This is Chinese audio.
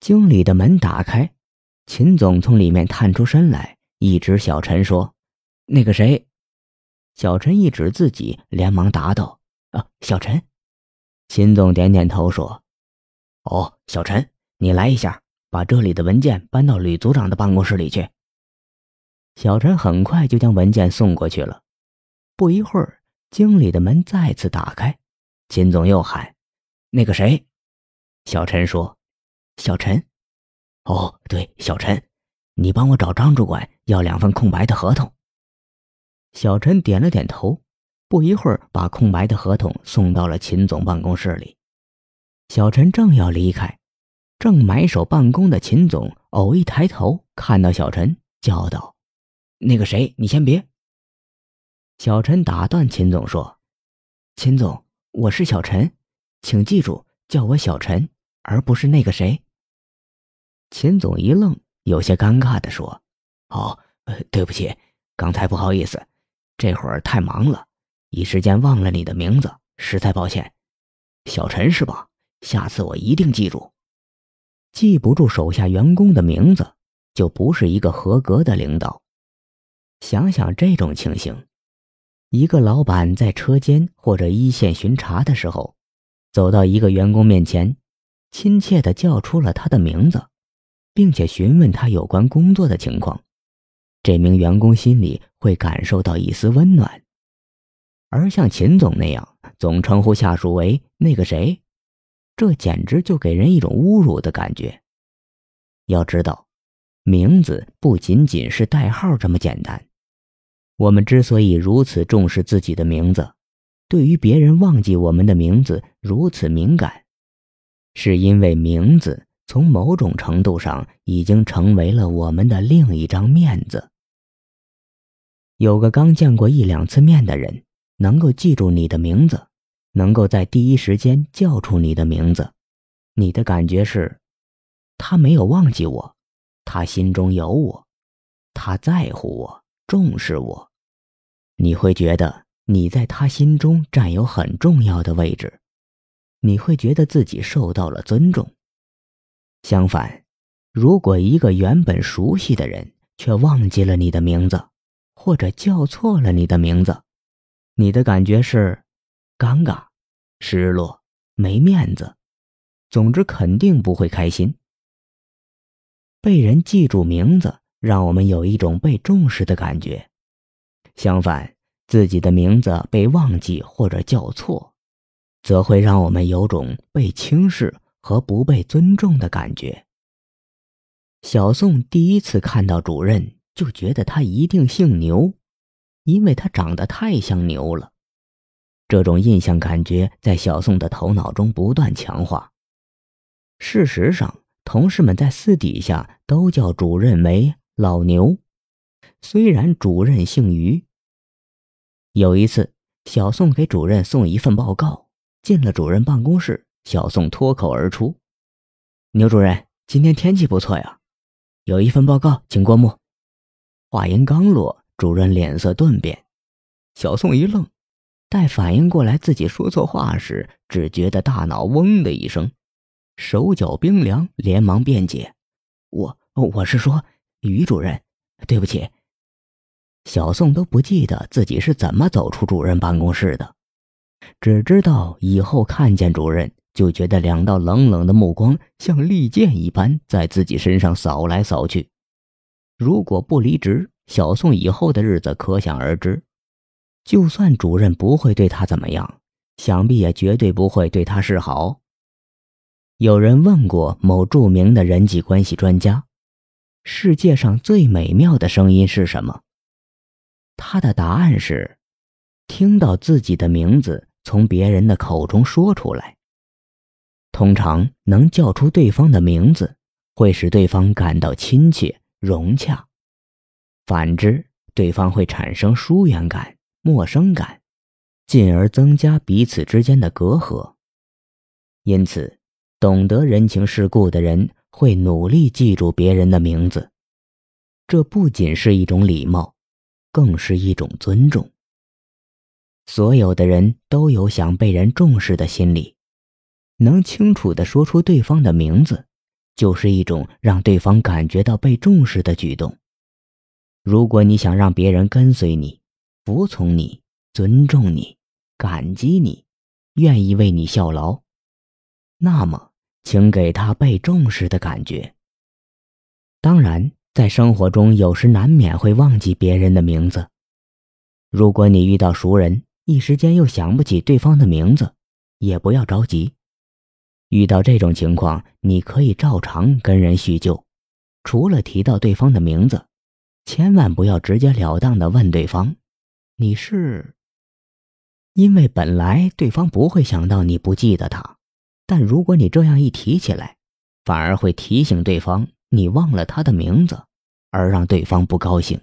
经理的门打开，秦总从里面探出身来，一指小陈说：“那个谁。”小陈一指自己，连忙答道：“啊，小陈。”秦总点点头说：“哦，小陈，你来一下，把这里的文件搬到吕组长的办公室里去。”小陈很快就将文件送过去了。不一会儿，经理的门再次打开，秦总又喊：“那个谁？”小陈说：“小陈。”哦，对，小陈，你帮我找张主管要两份空白的合同。小陈点了点头，不一会儿把空白的合同送到了秦总办公室里。小陈正要离开，正埋首办公的秦总偶一抬头，看到小陈，叫道：“那个谁，你先别。”小陈打断秦总说：“秦总，我是小陈，请记住叫我小陈，而不是那个谁。”秦总一愣，有些尴尬的说：“哦，对不起，刚才不好意思。”这会儿太忙了，一时间忘了你的名字，实在抱歉。小陈是吧？下次我一定记住。记不住手下员工的名字，就不是一个合格的领导。想想这种情形，一个老板在车间或者一线巡查的时候，走到一个员工面前，亲切的叫出了他的名字，并且询问他有关工作的情况。这名员工心里会感受到一丝温暖，而像秦总那样总称呼下属为那个谁，这简直就给人一种侮辱的感觉。要知道，名字不仅仅是代号这么简单。我们之所以如此重视自己的名字，对于别人忘记我们的名字如此敏感，是因为名字。从某种程度上，已经成为了我们的另一张面子。有个刚见过一两次面的人，能够记住你的名字，能够在第一时间叫出你的名字，你的感觉是，他没有忘记我，他心中有我，他在乎我，重视我，你会觉得你在他心中占有很重要的位置，你会觉得自己受到了尊重。相反，如果一个原本熟悉的人却忘记了你的名字，或者叫错了你的名字，你的感觉是尴尬、失落、没面子，总之肯定不会开心。被人记住名字，让我们有一种被重视的感觉；相反，自己的名字被忘记或者叫错，则会让我们有种被轻视。和不被尊重的感觉。小宋第一次看到主任，就觉得他一定姓牛，因为他长得太像牛了。这种印象感觉在小宋的头脑中不断强化。事实上，同事们在私底下都叫主任为老牛，虽然主任姓于。有一次，小宋给主任送一份报告，进了主任办公室。小宋脱口而出：“牛主任，今天天气不错呀，有一份报告，请过目。”话音刚落，主任脸色顿变。小宋一愣，待反应过来自己说错话时，只觉得大脑嗡的一声，手脚冰凉，连忙辩解：“我我是说，于主任，对不起。”小宋都不记得自己是怎么走出主任办公室的，只知道以后看见主任。就觉得两道冷冷的目光像利剑一般在自己身上扫来扫去。如果不离职，小宋以后的日子可想而知。就算主任不会对他怎么样，想必也绝对不会对他示好。有人问过某著名的人际关系专家：“世界上最美妙的声音是什么？”他的答案是：听到自己的名字从别人的口中说出来。通常能叫出对方的名字，会使对方感到亲切融洽；反之，对方会产生疏远感、陌生感，进而增加彼此之间的隔阂。因此，懂得人情世故的人会努力记住别人的名字，这不仅是一种礼貌，更是一种尊重。所有的人都有想被人重视的心理。能清楚的说出对方的名字，就是一种让对方感觉到被重视的举动。如果你想让别人跟随你、服从你、尊重你、感激你、愿意为你效劳，那么请给他被重视的感觉。当然，在生活中有时难免会忘记别人的名字。如果你遇到熟人，一时间又想不起对方的名字，也不要着急。遇到这种情况，你可以照常跟人叙旧，除了提到对方的名字。千万不要直截了当的问对方：“你是？”因为本来对方不会想到你不记得他，但如果你这样一提起来，反而会提醒对方你忘了他的名字，而让对方不高兴。